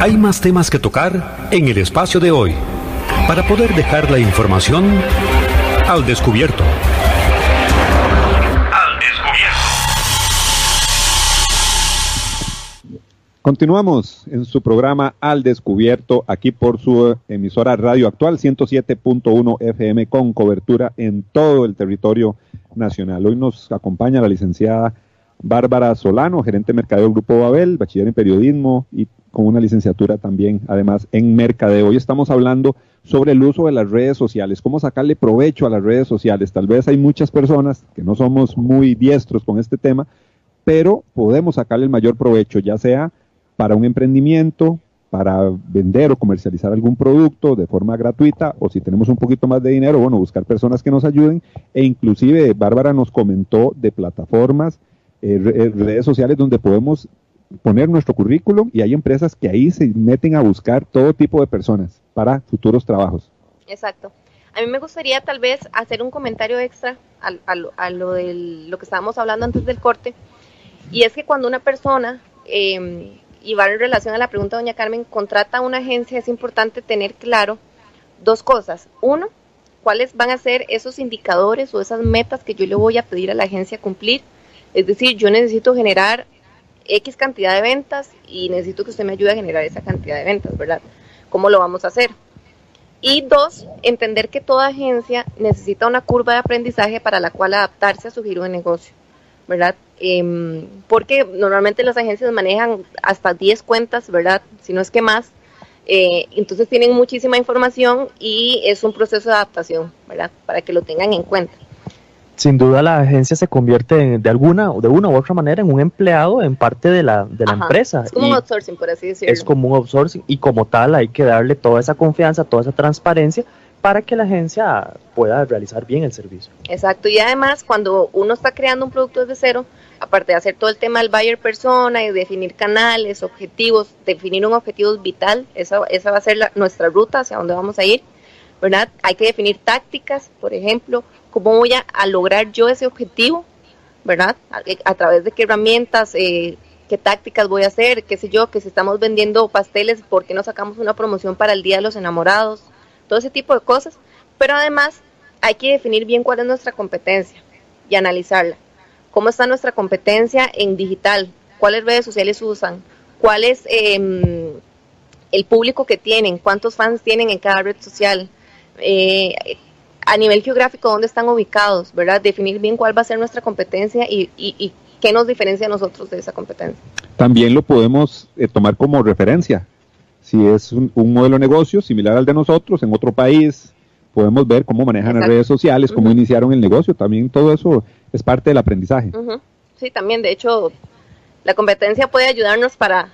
Hay más temas que tocar en el espacio de hoy para poder dejar la información al descubierto. Al descubierto. Continuamos en su programa Al Descubierto, aquí por su emisora Radio Actual 107.1 FM con cobertura en todo el territorio nacional. Hoy nos acompaña la licenciada Bárbara Solano, gerente de mercadeo del Grupo Babel, bachiller en periodismo y con una licenciatura también, además, en mercadeo. Hoy estamos hablando sobre el uso de las redes sociales, cómo sacarle provecho a las redes sociales. Tal vez hay muchas personas que no somos muy diestros con este tema, pero podemos sacarle el mayor provecho, ya sea para un emprendimiento, para vender o comercializar algún producto de forma gratuita o si tenemos un poquito más de dinero, bueno, buscar personas que nos ayuden e inclusive Bárbara nos comentó de plataformas, eh, eh, redes sociales donde podemos poner nuestro currículum y hay empresas que ahí se meten a buscar todo tipo de personas para futuros trabajos. Exacto. A mí me gustaría tal vez hacer un comentario extra a, lo, a lo, lo que estábamos hablando antes del corte, y es que cuando una persona, eh, y va en relación a la pregunta de doña Carmen, contrata a una agencia, es importante tener claro dos cosas. Uno, cuáles van a ser esos indicadores o esas metas que yo le voy a pedir a la agencia cumplir. Es decir, yo necesito generar X cantidad de ventas y necesito que usted me ayude a generar esa cantidad de ventas, ¿verdad? ¿Cómo lo vamos a hacer? Y dos, entender que toda agencia necesita una curva de aprendizaje para la cual adaptarse a su giro de negocio, ¿verdad? Em, porque normalmente las agencias manejan hasta 10 cuentas, ¿verdad? Si no es que más. Eh, entonces tienen muchísima información y es un proceso de adaptación, ¿verdad? Para que lo tengan en cuenta sin duda la agencia se convierte de alguna de una u otra manera en un empleado en parte de la, de la empresa. Es como un outsourcing, por así decirlo. Es como un outsourcing y como tal hay que darle toda esa confianza, toda esa transparencia para que la agencia pueda realizar bien el servicio. Exacto, y además cuando uno está creando un producto desde cero, aparte de hacer todo el tema del buyer persona y definir canales, objetivos, definir un objetivo vital, esa, esa va a ser nuestra ruta hacia donde vamos a ir, ¿verdad? Hay que definir tácticas, por ejemplo, cómo voy a, lograr yo ese objetivo, ¿verdad? A, través de qué herramientas, eh, qué tácticas voy a hacer, qué sé yo, que si estamos vendiendo pasteles, ¿por qué no sacamos una promoción para el Día de los Enamorados? Todo ese tipo de cosas. Pero además hay que definir bien cuál es nuestra competencia y analizarla. ¿Cómo está nuestra competencia en digital? ¿Cuáles redes sociales usan? ¿Cuál es em, el público que tienen? ¿Cuántos fans tienen en cada red social? Eh, a nivel geográfico dónde están ubicados, ¿verdad? Definir bien cuál va a ser nuestra competencia y, y, qué nos diferencia a nosotros de esa competencia. También lo podemos eh, tomar como referencia. Si es un, modelo de negocio similar al de nosotros en otro país, podemos ver cómo manejan las redes sociales, cómo iniciaron el negocio. También todo eso es parte del aprendizaje. Sí, también, de hecho, la competencia puede ayudarnos para,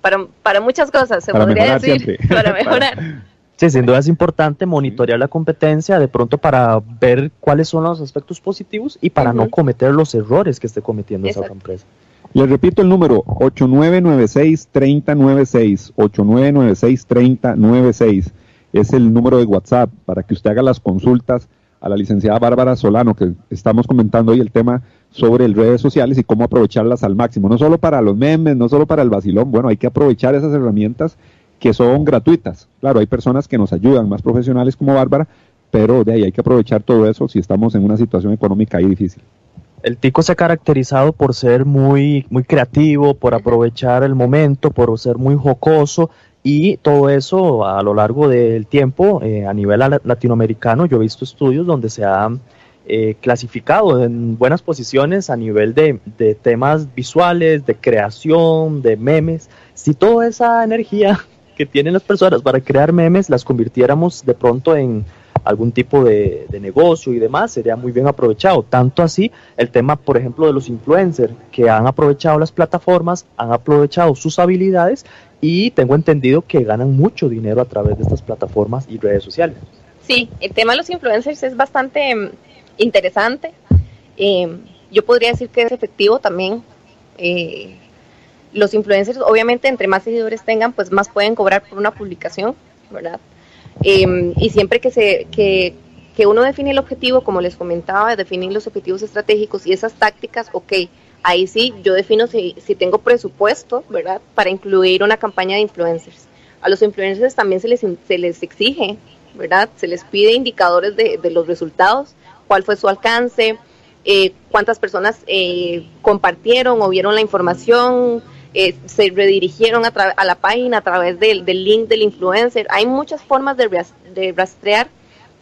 para, para muchas cosas, se podría decir, para mejorar. Sí, sin duda es importante monitorear la competencia de pronto para ver cuáles son los aspectos positivos y para no cometer los errores que esté cometiendo esa otra empresa. Les repito el número 8996-3096, 8996-3096 es el número de WhatsApp para que usted haga las consultas a la licenciada Bárbara Solano, que estamos comentando hoy el tema sobre el redes sociales y cómo aprovecharlas al máximo, no solo para los memes, no solo para el vacilón, bueno, hay que aprovechar esas herramientas que son gratuitas. Claro, hay personas que nos ayudan, más profesionales como Bárbara, pero de ahí hay que aprovechar todo eso si estamos en una situación económica ahí difícil. El tico se ha caracterizado por ser muy, muy creativo, por aprovechar el momento, por ser muy jocoso y todo eso a lo largo del tiempo eh, a nivel latinoamericano. Yo he visto estudios donde se ha eh, clasificado en buenas posiciones a nivel de, de temas visuales, de creación, de memes. Si toda esa energía que tienen las personas para crear memes las convirtiéramos de pronto en algún tipo de, negocio y demás, sería muy bien aprovechado. Tanto así el tema, por ejemplo, de los influencers que han aprovechado las plataformas, han aprovechado sus habilidades y tengo entendido que ganan mucho dinero a través de estas plataformas y redes sociales. Sí, el tema de los influencers es bastante mm, interesante. Eh, yo podría decir que es efectivo también. Eh, los influencers, obviamente, entre más seguidores tengan, pues más pueden cobrar por una publicación, ¿verdad? Em, y siempre que, se, que, que uno define el objetivo, como les comentaba, definir los objetivos estratégicos y esas tácticas, ok, ahí sí, yo defino si, si tengo presupuesto, ¿verdad?, para incluir una campaña de influencers. A los influencers también se les, se les exige, ¿verdad? Se les pide indicadores de, de los resultados, cuál fue su alcance, eh, cuántas personas eh, compartieron o vieron la información, eh, se redirigieron a, a, la página a través del, del, link del influencer. Hay muchas formas de, de rastrear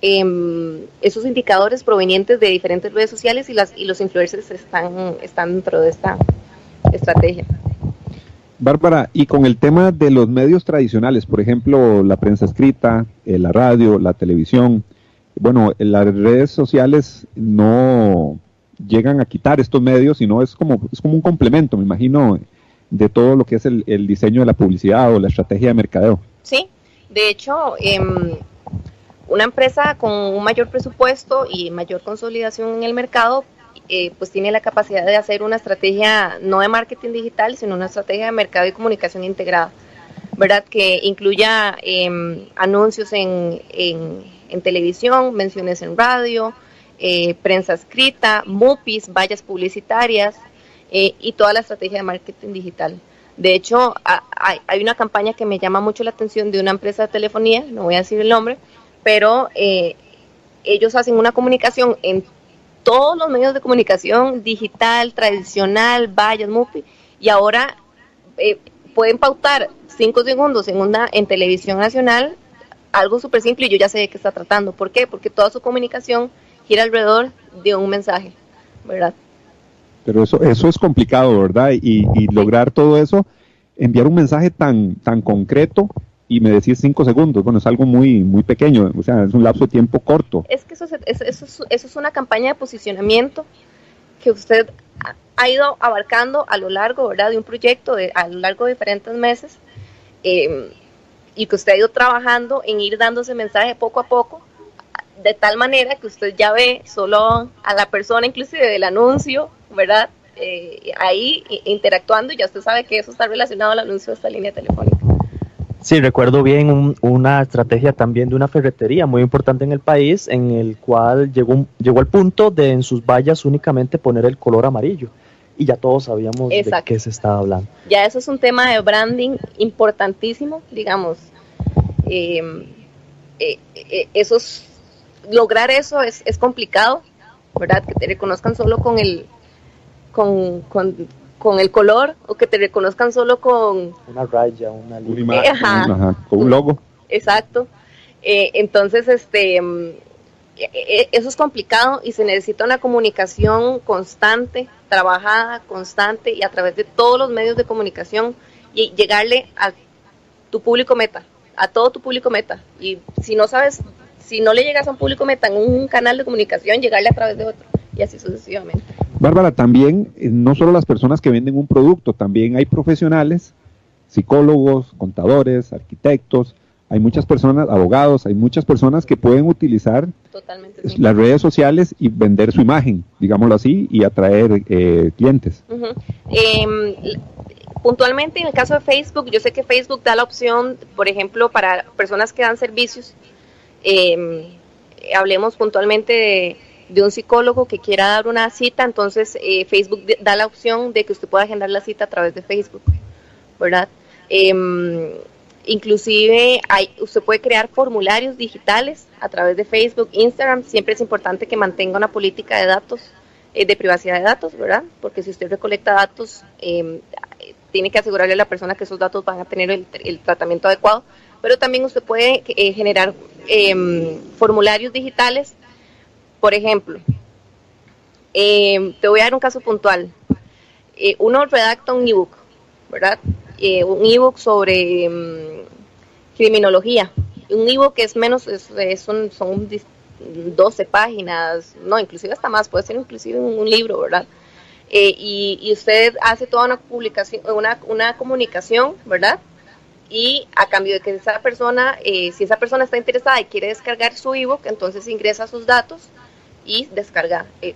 eh, esos indicadores provenientes de diferentes redes sociales y, las, y los influencers están, están dentro de esta estrategia. Bárbara, y con el tema de los medios tradicionales, por ejemplo, la prensa escrita, eh, la radio, la televisión, bueno, las redes sociales no llegan a quitar estos medios, sino es como, es como un complemento, me imagino, de todo lo que es el, diseño de la publicidad o la estrategia de mercadeo. Sí, de hecho, eh, una empresa con un mayor presupuesto y mayor consolidación en el mercado, eh, pues tiene la capacidad de hacer una estrategia no de marketing digital, sino una estrategia de mercado y comunicación integrada, ¿verdad? Que incluya eh, anuncios en, en, en, televisión, menciones en radio, eh, prensa escrita, MUPIs, vallas publicitarias, eh, y toda la estrategia de marketing digital. De hecho, hay, hay, una campaña que me llama mucho la atención de una empresa de telefonía, no voy a decir el nombre, pero eh, ellos hacen una comunicación en todos los medios de comunicación, digital, tradicional, vallas, MUPI, y ahora eh, pueden pautar cinco segundos en, una, en televisión nacional, algo súper simple y yo ya sé de qué está tratando. ¿Por qué? Porque toda su comunicación gira alrededor de un mensaje, ¿verdad? Pero eso, eso es complicado, ¿verdad? Y, y lograr todo eso, enviar un mensaje tan, tan concreto y me decís cinco segundos. Bueno, es algo muy, muy pequeño, o sea, es un lapso de tiempo corto. Es que eso es, eso es, eso es una campaña de posicionamiento que usted ha ido abarcando a lo largo, ¿verdad?, de un proyecto, de, a lo largo de diferentes meses, eh, y que usted ha ido trabajando en ir dando ese mensaje poco a poco, de tal manera que usted ya ve solo a la persona, inclusive del anuncio, ¿verdad?, eh, ahí interactuando y ya usted sabe que eso está relacionado al anuncio de esta línea telefónica. Sí, recuerdo bien un, una estrategia también de una ferretería muy importante en el país, en el cual llegó, llegó al punto de en sus vallas únicamente poner el color amarillo. Y ya todos sabíamos Exacto. de qué se estaba hablando. Ya eso es un tema de branding importantísimo, digamos. Eh, eh, eh, esos, lograr eso es, es complicado, ¿verdad? Que te reconozcan solo con el, con, con, con el color o que te reconozcan solo con una raya, una línea, una imagen, ajá, ajá, con un logo. Exacto. Eh, entonces, este, eso es complicado y se necesita una comunicación constante, trabajada, constante y a través de todos los medios de comunicación y llegarle a tu público meta, a todo tu público meta. Y si no sabes, si no le llegas a un público meta en un canal de comunicación, llegarle a través de otro y así sucesivamente. Bárbara, también eh, no solo las personas que venden un producto, también hay profesionales, psicólogos, contadores, arquitectos, hay muchas personas, abogados, hay muchas personas que pueden utilizar sí. las redes sociales y vender su imagen, digámoslo así, y atraer eh, clientes. Uh -huh. eh, puntualmente en el caso de Facebook, yo sé que Facebook da la opción, por ejemplo, para personas que dan servicios, eh, hablemos puntualmente de de un psicólogo que quiera dar una cita, entonces eh, Facebook da la opción de que usted pueda agendar la cita a través de Facebook, ¿verdad? Eh, inclusive hay, usted puede crear formularios digitales a través de Facebook, Instagram, siempre es importante que mantenga una política de datos eh, de privacidad de datos, ¿verdad? Porque si usted recolecta datos, em, tiene que asegurarle a la persona que esos datos van a tener el, tratamiento adecuado, pero también usted puede eh, generar em, formularios digitales, por ejemplo, em, te voy a dar un caso puntual. Eh, uno redacta un ebook, ¿verdad? Eh, un ebook sobre criminología. Un ebook es menos, es, son 12 páginas, no, inclusive hasta más, puede ser inclusive un libro, ¿verdad? Eh, y, usted hace toda una publicación, una, una comunicación, ¿verdad? Y a cambio de que esa persona, eh, si esa persona está interesada y quiere descargar su ebook, entonces ingresa sus datos y descarga eh,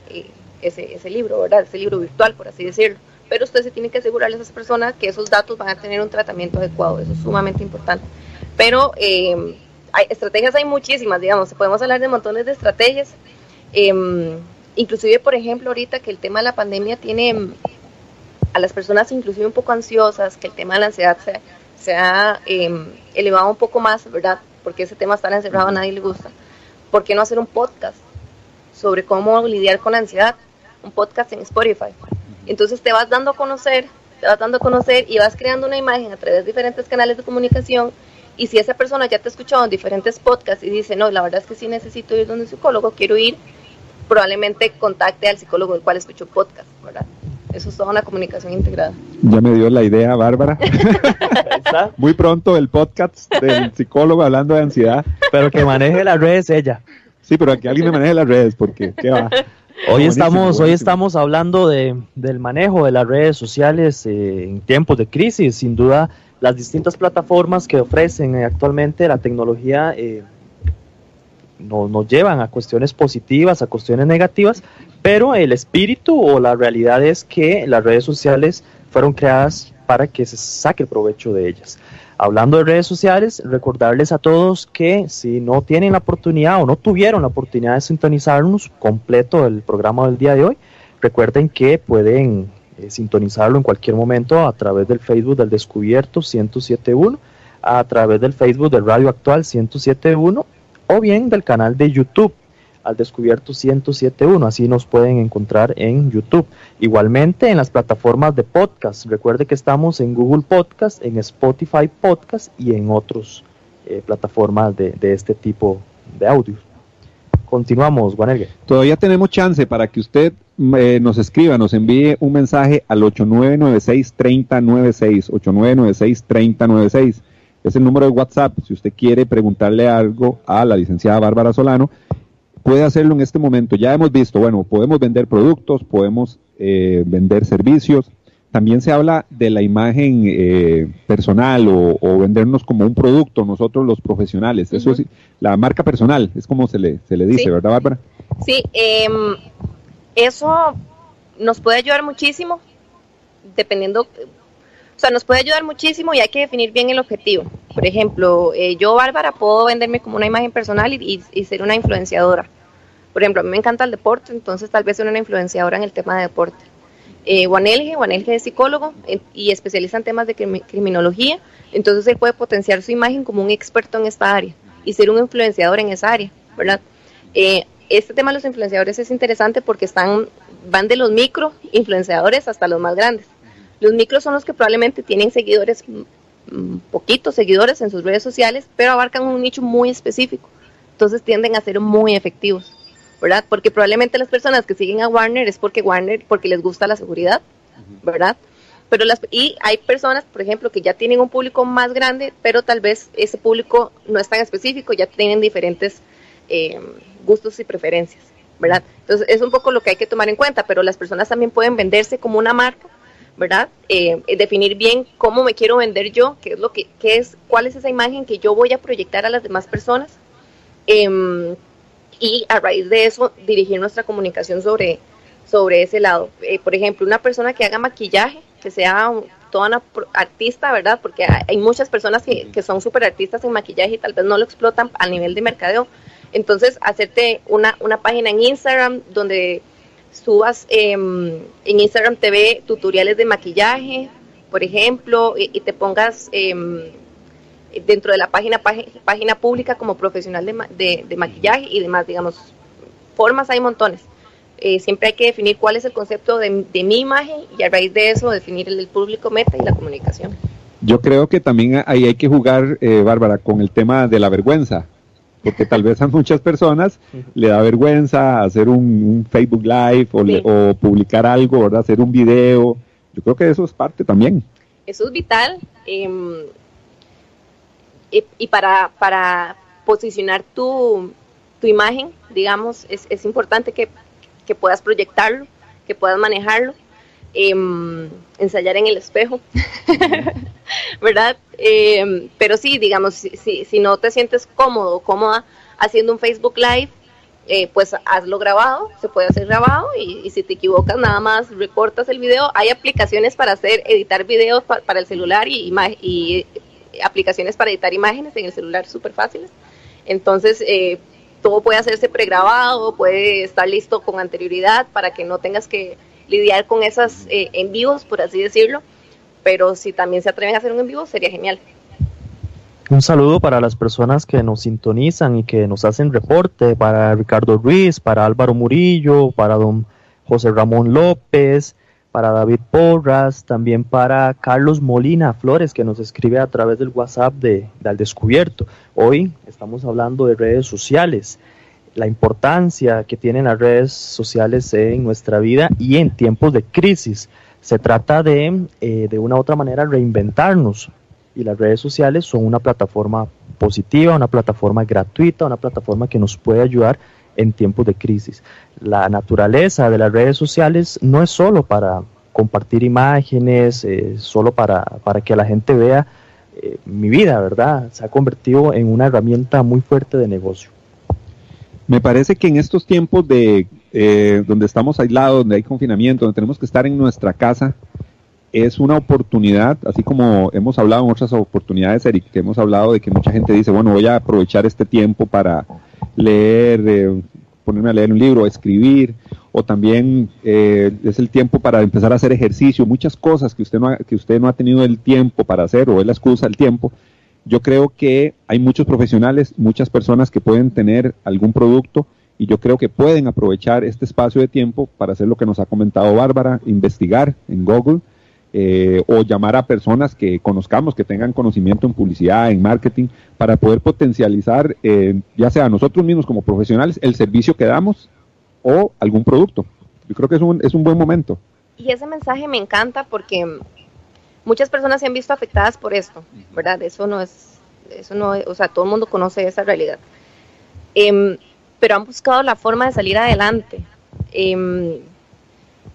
ese, ese libro, ¿verdad? Ese libro virtual, por así decirlo. Pero usted se tiene que asegurar a esas personas que esos datos van a tener un tratamiento adecuado, eso es sumamente importante. Pero hay, estrategias hay muchísimas, digamos, podemos hablar de montones de estrategias. Em, inclusive, por ejemplo, ahorita que el tema de la pandemia tiene mm, a las personas inclusive un poco ansiosas, que el tema de la ansiedad se, ha em, elevado un poco más, ¿verdad? Porque ese tema estar encerrado a nadie le gusta. ¿Por qué no hacer un podcast sobre cómo lidiar con la ansiedad? Un podcast en Spotify. Entonces te vas dando a conocer, te vas dando a conocer y vas creando una imagen a través de diferentes canales de comunicación. Y si esa persona ya te ha escuchado en diferentes podcasts y dice, no, la verdad es que sí necesito ir donde un psicólogo, quiero ir, probablemente contacte al psicólogo del cual escuchó podcast, ¿verdad? Eso es toda una comunicación integrada. Ya me dio la idea, Bárbara. Muy pronto el podcast del psicólogo hablando de ansiedad. Pero que maneje las redes ella. Sí, pero que alguien me maneje las redes, porque ¿qué va? Hoy estamos, hoy estamos hablando de, del manejo de las redes sociales eh, en tiempos de crisis. Sin duda, las distintas plataformas que ofrecen actualmente la tecnología eh, no, nos llevan a cuestiones positivas, a cuestiones negativas, pero el espíritu o la realidad es que las redes sociales fueron creadas para que se saque provecho de ellas. Hablando de redes sociales, recordarles a todos que si no tienen la oportunidad o no tuvieron la oportunidad de sintonizarnos completo el programa del día de hoy, recuerden que pueden eh, sintonizarlo en cualquier momento a través del Facebook del Descubierto 1071, a través del Facebook del Radio Actual 1071 o bien del canal de YouTube al descubierto 1071, así nos pueden encontrar en YouTube. Igualmente en las plataformas de podcast, recuerde que estamos en Google Podcast, en Spotify Podcast y en otras eh, plataformas de, este tipo de audio. Continuamos, Juanelgue. Todavía tenemos chance para que usted eh, nos escriba, nos envíe un mensaje al 8996-3096, 8996-3096 es el número de WhatsApp. Si usted quiere preguntarle algo a la licenciada Bárbara Solano, puede hacerlo en este momento. Ya hemos visto, bueno, podemos vender productos, podemos eh, vender servicios. También se habla de la imagen eh, personal o, vendernos como un producto, nosotros los profesionales. Eso es la marca personal, es como se le, se le dice, ¿verdad, Bárbara? Sí, em, eso nos puede ayudar muchísimo, dependiendo, o sea, nos puede ayudar muchísimo y hay que definir bien el objetivo. Por ejemplo, eh, yo, Bárbara, puedo venderme como una imagen personal y, ser una influenciadora. Por ejemplo, a mí me encanta el deporte, entonces tal vez ser una influenciadora en el tema de deporte. Eh, Juanelge, Juanelge es psicólogo eh, y especialista en temas de criminología, entonces él puede potenciar su imagen como un experto en esta área y ser un influenciador en esa área, ¿verdad? Eh, este tema de los influenciadores es interesante porque están, van de los micro influenciadores hasta los más grandes. Los micros son los que probablemente tienen seguidores, mm, mm, poquitos seguidores en sus redes sociales, pero abarcan un nicho muy específico. Entonces tienden a ser muy efectivos, ¿verdad? Porque probablemente las personas que siguen a Warner es porque Warner, porque les gusta la seguridad, ¿verdad? Pero las, y hay personas, por ejemplo, que ya tienen un público más grande, pero tal vez ese público no es tan específico, ya tienen diferentes eh, gustos y preferencias, ¿verdad? Entonces es un poco lo que hay que tomar en cuenta, pero las personas también pueden venderse como una marca ¿verdad? Eh, definir bien cómo me quiero vender yo, qué es lo que, qué es, cuál es esa imagen que yo voy a proyectar a las demás personas. Em, y a raíz de eso dirigir nuestra comunicación sobre, sobre ese lado. Eh, por ejemplo, una persona que haga maquillaje, que sea toda una artista, ¿verdad? Porque hay, muchas personas que, que son súper artistas en maquillaje y tal vez no lo explotan a nivel de mercadeo. Entonces, hacerte una, una página en Instagram donde subas em, en Instagram TV tutoriales de maquillaje, por ejemplo, y, te pongas em, dentro de la página, página pública como profesional de, de, maquillaje y demás, digamos, formas hay montones. Eh, siempre hay que definir cuál es el concepto de, mi imagen y a raíz de eso definir el, público meta y la comunicación. Yo creo que también ahí hay que jugar, eh, Bárbara, con el tema de la vergüenza, porque tal vez a muchas personas le da vergüenza hacer un, Facebook Live o, publicar algo, ¿verdad? hacer un video. Yo creo que eso es parte también. Eso es vital. Em, y, para, para posicionar tu, tu imagen, digamos, es, es importante que, que, puedas proyectarlo, que puedas manejarlo, em, ensayar en el espejo, ¿verdad? Em, pero sí, digamos, si, si, no te sientes cómodo, cómoda haciendo un Facebook Live, eh, pues hazlo grabado, se puede hacer grabado y, si te equivocas nada más recortas el video. Hay aplicaciones para hacer, editar videos para el celular y, y aplicaciones para editar imágenes en el celular súper fáciles. Entonces, eh, todo puede hacerse pregrabado, puede estar listo con anterioridad para que no tengas que lidiar con esas eh, en vivos, por así decirlo. Pero si también se atreven a hacer un en vivo, sería genial. Un saludo para las personas que nos sintonizan y que nos hacen reporte, para Ricardo Ruiz, para Álvaro Murillo, para don José Ramón López, para David Porras, también para Carlos Molina Flores, que nos escribe a través del WhatsApp de, Al Descubierto. Hoy estamos hablando de redes sociales, la importancia que tienen las redes sociales en nuestra vida y en tiempos de crisis. Se trata de, eh, de una u otra manera, reinventarnos. Y las redes sociales son una plataforma positiva, una plataforma gratuita, una plataforma que nos puede ayudar en tiempos de crisis. La naturaleza de las redes sociales no es solo para compartir imágenes, eh, solo para, para, que la gente vea eh, mi vida, ¿verdad? Se ha convertido en una herramienta muy fuerte de negocio. Me parece que en estos tiempos de eh, donde estamos aislados, donde hay confinamiento, donde tenemos que estar en nuestra casa, es una oportunidad, así como hemos hablado en otras oportunidades, Eric, que hemos hablado de que mucha gente dice, bueno, voy a aprovechar este tiempo para leer, eh, ponerme a leer un libro, escribir, o también eh, es el tiempo para empezar a hacer ejercicio, muchas cosas que usted, no ha, que usted no ha tenido el tiempo para hacer o es la excusa del tiempo. Yo creo que hay muchos profesionales, muchas personas que pueden tener algún producto y yo creo que pueden aprovechar este espacio de tiempo para hacer lo que nos ha comentado Bárbara, investigar en Google, eh, o llamar a personas que conozcamos, que tengan conocimiento en publicidad, en marketing, para poder potencializar, eh, ya sea nosotros mismos como profesionales, el servicio que damos o algún producto. Yo creo que es un, es un buen momento. Y ese mensaje me encanta porque muchas personas se han visto afectadas por esto, ¿verdad? Eso no es, eso no, o sea, todo el mundo conoce esa realidad. Em, pero han buscado la forma de salir adelante. Eh,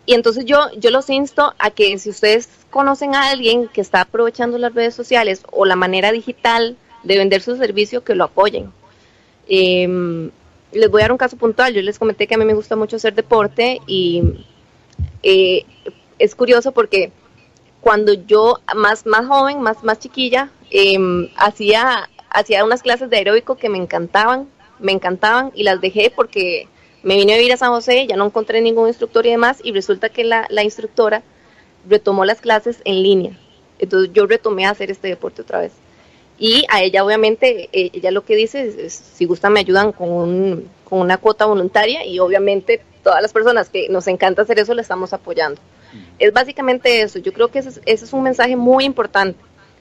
y entonces yo, yo los insto a que si ustedes conocen a alguien que está aprovechando las redes sociales o la manera digital de vender su servicio, que lo apoyen. Em, les voy a dar un caso puntual. Yo les comenté que a mí me gusta mucho hacer deporte y eh, es curioso porque cuando yo más, más joven, más, más chiquilla, em, hacía, hacía unas clases de aeróbico que me encantaban, me encantaban y las dejé porque me vine a vivir a San José, ya no encontré ningún instructor y demás, y resulta que la, instructora retomó las clases en línea. Entonces yo retomé a hacer este deporte otra vez. Y a ella obviamente, eh, ella lo que dice es, si gustan me ayudan con, un, con una cuota voluntaria y obviamente todas las personas que nos encanta hacer eso le estamos apoyando. Es básicamente eso, yo creo que ese es un mensaje muy importante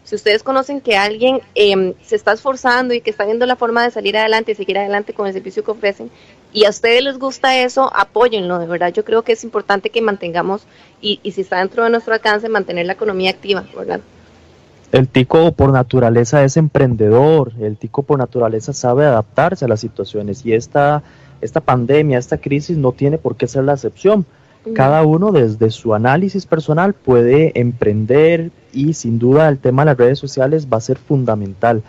si ustedes conocen que alguien em, se está esforzando y que está viendo la forma de salir adelante y seguir adelante con el servicio que ofrecen, y a ustedes les gusta eso, apóyenlo, de verdad. Yo creo que es importante que mantengamos, y, y si está dentro de nuestro alcance, mantener la economía activa, ¿verdad? El tico por naturaleza es emprendedor, el tico por naturaleza sabe adaptarse a las situaciones y esta, esta pandemia, esta crisis no tiene por qué ser la excepción. Cada uno desde su análisis personal puede emprender y sin duda el tema de las redes sociales va a ser fundamental.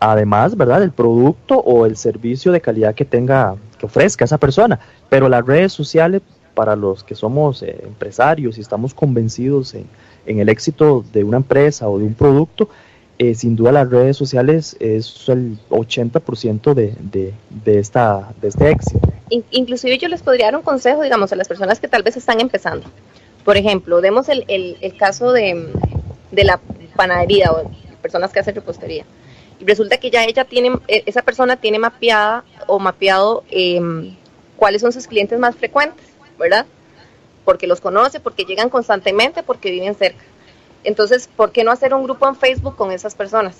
Además, ¿verdad? El producto o el servicio de calidad que tenga, que ofrezca esa persona. Pero las redes sociales, para los que somos eh, empresarios y estamos convencidos en, en el éxito de una empresa o de un producto, eh, sin duda las redes sociales es el 80% de, de, de, esta, de este éxito. Inclusive yo les podría dar un consejo, digamos, a las personas que tal vez están empezando. Por ejemplo, demos el, el, el caso de, de, la panadería o personas que hacen repostería. Y resulta que ya ella tiene, e, esa persona tiene mapeada o mapeado em, cuáles son sus clientes más frecuentes ¿verdad? Porque los conoce, porque llegan constantemente, porque viven cerca. Entonces, ¿por qué no hacer un grupo en Facebook con esas personas?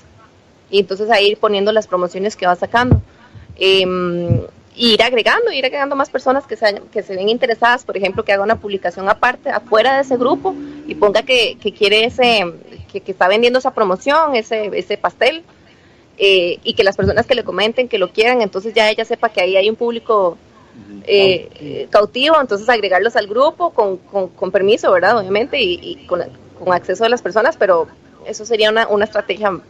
Y entonces ahí ir poniendo las promociones que va sacando. Eh, ir agregando, ir agregando más personas que se, que se ven interesadas, por ejemplo, que haga una publicación aparte, afuera de ese grupo, y ponga que, que quiere ese, que, que, está vendiendo esa promoción, ese, ese pastel, eh, y que las personas que le comenten, que lo quieran, entonces ya ella sepa que ahí hay un público eh, cautivo, entonces agregarlos al grupo con, con, con permiso, ¿verdad? Obviamente, y, y con, con, acceso de las personas, pero eso sería una, una estrategia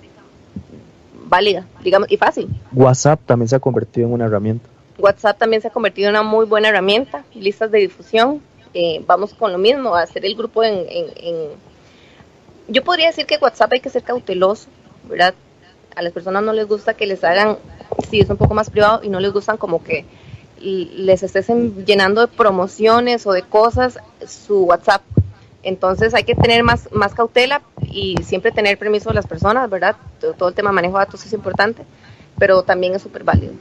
válida, digamos, y fácil. WhatsApp también se ha convertido en una herramienta. WhatsApp también se ha convertido en una muy buena herramienta, listas de difusión. Eh, vamos con lo mismo, a hacer el grupo en, en, en, Yo podría decir que WhatsApp hay que ser cauteloso, ¿verdad? A las personas no les gusta que les hagan, sí, es un poco más privado y no les gustan como que les estés llenando de promociones o de cosas su WhatsApp. Entonces hay que tener más, más cautela y siempre tener permiso de las personas, ¿verdad? Todo, el tema de manejo de datos es importante, pero también es súper válido.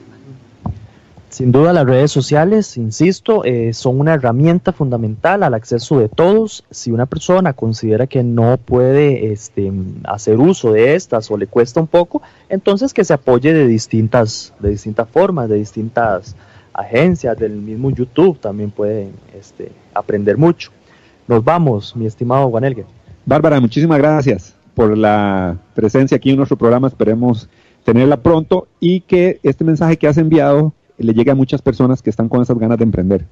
Sin duda las redes sociales, insisto, eh, son una herramienta fundamental al acceso de todos. Si una persona considera que no puede este, hacer uso de estas o le cuesta un poco, entonces que se apoye de distintas, de distintas formas, de distintas agencias, del mismo YouTube también pueden este, aprender mucho. Nos vamos, mi estimado Juan Elgue. Bárbara, muchísimas gracias por la presencia aquí en nuestro programa. Esperemos tenerla pronto y que este mensaje que has enviado le llegue a muchas personas que están con esas ganas de emprender.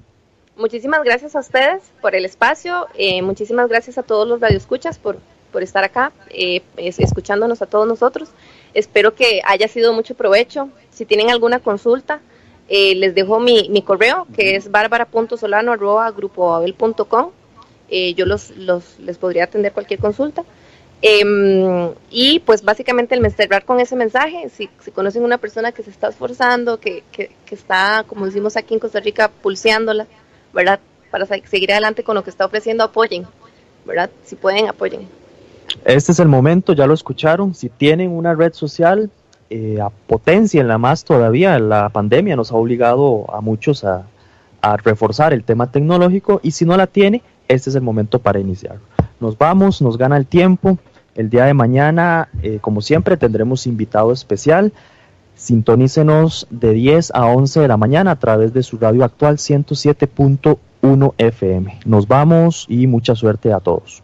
Muchísimas gracias a ustedes por el espacio, eh, muchísimas gracias a todos los radioescuchas por, por estar acá, eh, escuchándonos a todos nosotros. Espero que haya sido mucho provecho. Si tienen alguna consulta, eh, les dejo mi, mi, correo, que es bárbara.solano.grupoabel.com. Eh, yo los, los, les podría atender cualquier consulta. Eh, y pues básicamente el cerrar con ese mensaje, si, si, conocen una persona que se está esforzando, que, que, está, como decimos aquí en Costa Rica, pulseándola, ¿verdad? Para seguir adelante con lo que está ofreciendo, apoyen, ¿verdad? Si pueden, apoyen. Este es el momento, ya lo escucharon, si tienen una red social, eh, la más todavía, la pandemia nos ha obligado a muchos a, a reforzar el tema tecnológico y si no la tiene, este es el momento para iniciar. Nos vamos, nos gana el tiempo. El día de mañana, eh, como siempre, tendremos invitado especial. Sintonícenos de 10 a 11 de la mañana a través de su radio actual 107.1 FM. Nos vamos y mucha suerte a todos.